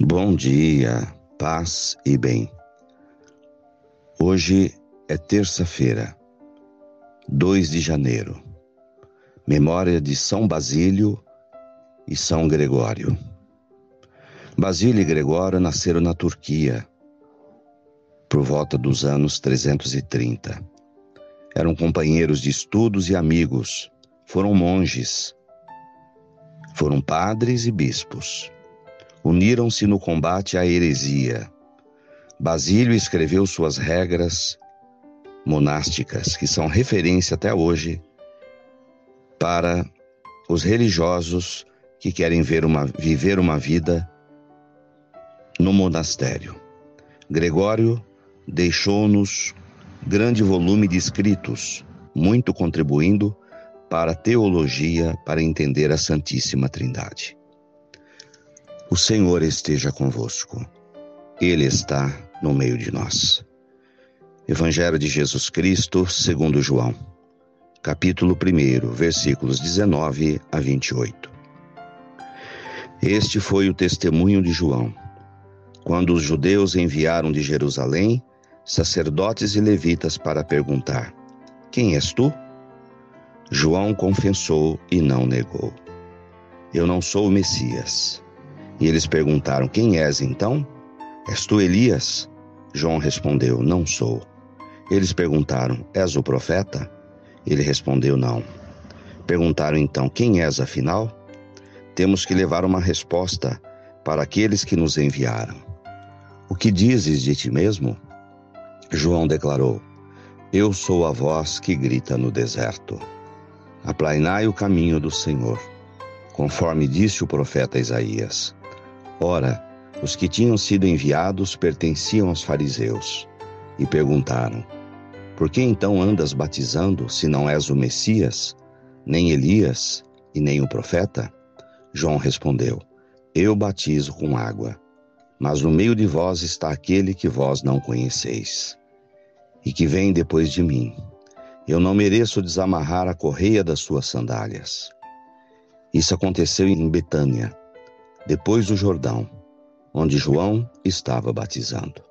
Bom dia, paz e bem. Hoje é terça-feira, 2 de janeiro, memória de São Basílio e São Gregório. Basílio e Gregório nasceram na Turquia por volta dos anos 330. Eram companheiros de estudos e amigos, foram monges, foram padres e bispos uniram-se no combate à heresia. Basílio escreveu suas regras monásticas, que são referência até hoje para os religiosos que querem uma, viver uma vida no monastério. Gregório deixou-nos grande volume de escritos, muito contribuindo para a teologia para entender a Santíssima Trindade. O Senhor esteja convosco. Ele está no meio de nós. Evangelho de Jesus Cristo, segundo João, capítulo 1, versículos 19 a 28. Este foi o testemunho de João, quando os judeus enviaram de Jerusalém sacerdotes e levitas para perguntar: Quem és tu? João confessou e não negou. Eu não sou o Messias e eles perguntaram: Quem és então? És tu Elias? João respondeu: Não sou. Eles perguntaram: És o profeta? Ele respondeu: Não. Perguntaram então: Quem és afinal? Temos que levar uma resposta para aqueles que nos enviaram. O que dizes de ti mesmo? João declarou: Eu sou a voz que grita no deserto. Aplainai o caminho do Senhor, conforme disse o profeta Isaías. Ora, os que tinham sido enviados pertenciam aos fariseus e perguntaram: Por que então andas batizando se não és o Messias, nem Elias e nem o profeta? João respondeu: Eu batizo com água, mas no meio de vós está aquele que vós não conheceis e que vem depois de mim. Eu não mereço desamarrar a correia das suas sandálias. Isso aconteceu em Betânia depois do Jordão, onde João estava batizando.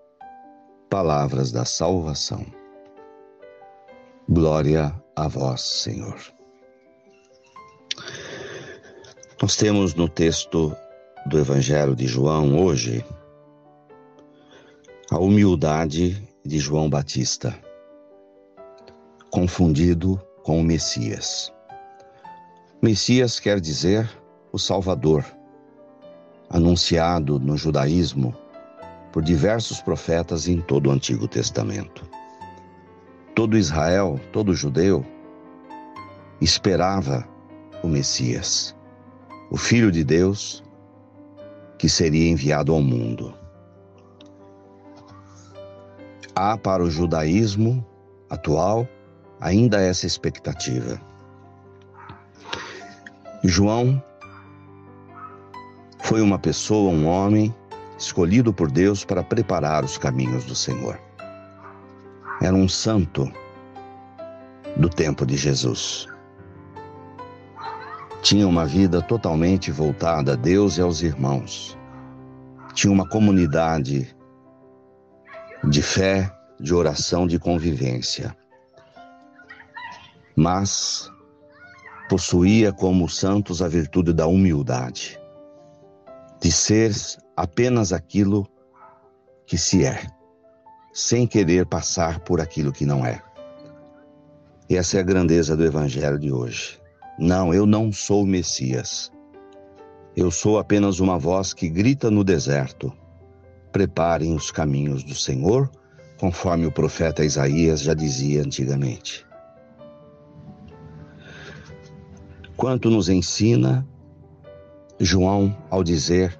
Palavras da salvação. Glória a vós, Senhor. Nós temos no texto do Evangelho de João hoje a humildade de João Batista, confundido com o Messias. Messias quer dizer o Salvador anunciado no judaísmo por diversos profetas em todo o Antigo Testamento. Todo Israel, todo judeu, esperava o Messias, o Filho de Deus que seria enviado ao mundo. Há para o judaísmo atual ainda essa expectativa. João foi uma pessoa, um homem, escolhido por Deus para preparar os caminhos do Senhor. Era um santo do tempo de Jesus. Tinha uma vida totalmente voltada a Deus e aos irmãos. Tinha uma comunidade de fé, de oração, de convivência. Mas possuía como santos a virtude da humildade de ser apenas aquilo que se é, sem querer passar por aquilo que não é. E essa é a grandeza do Evangelho de hoje. Não, eu não sou o Messias. Eu sou apenas uma voz que grita no deserto: preparem os caminhos do Senhor, conforme o profeta Isaías já dizia antigamente. Quanto nos ensina João ao dizer: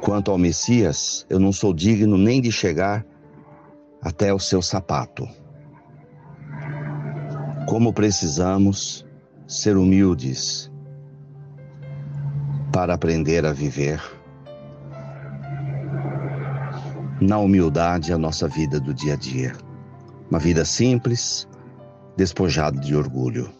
Quanto ao Messias, eu não sou digno nem de chegar até o seu sapato. Como precisamos ser humildes para aprender a viver na humildade a nossa vida do dia a dia. Uma vida simples, despojada de orgulho.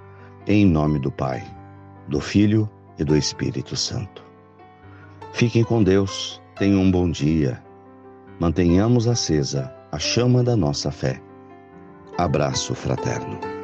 em nome do Pai, do Filho e do Espírito Santo. Fiquem com Deus, tenham um bom dia. Mantenhamos acesa a chama da nossa fé. Abraço fraterno.